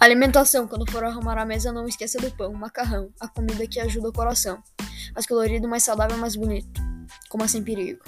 Alimentação: quando for arrumar a mesa, não esqueça do pão, macarrão, a comida que ajuda o coração. Mais colorido, mais saudável, mais bonito. como sem perigo.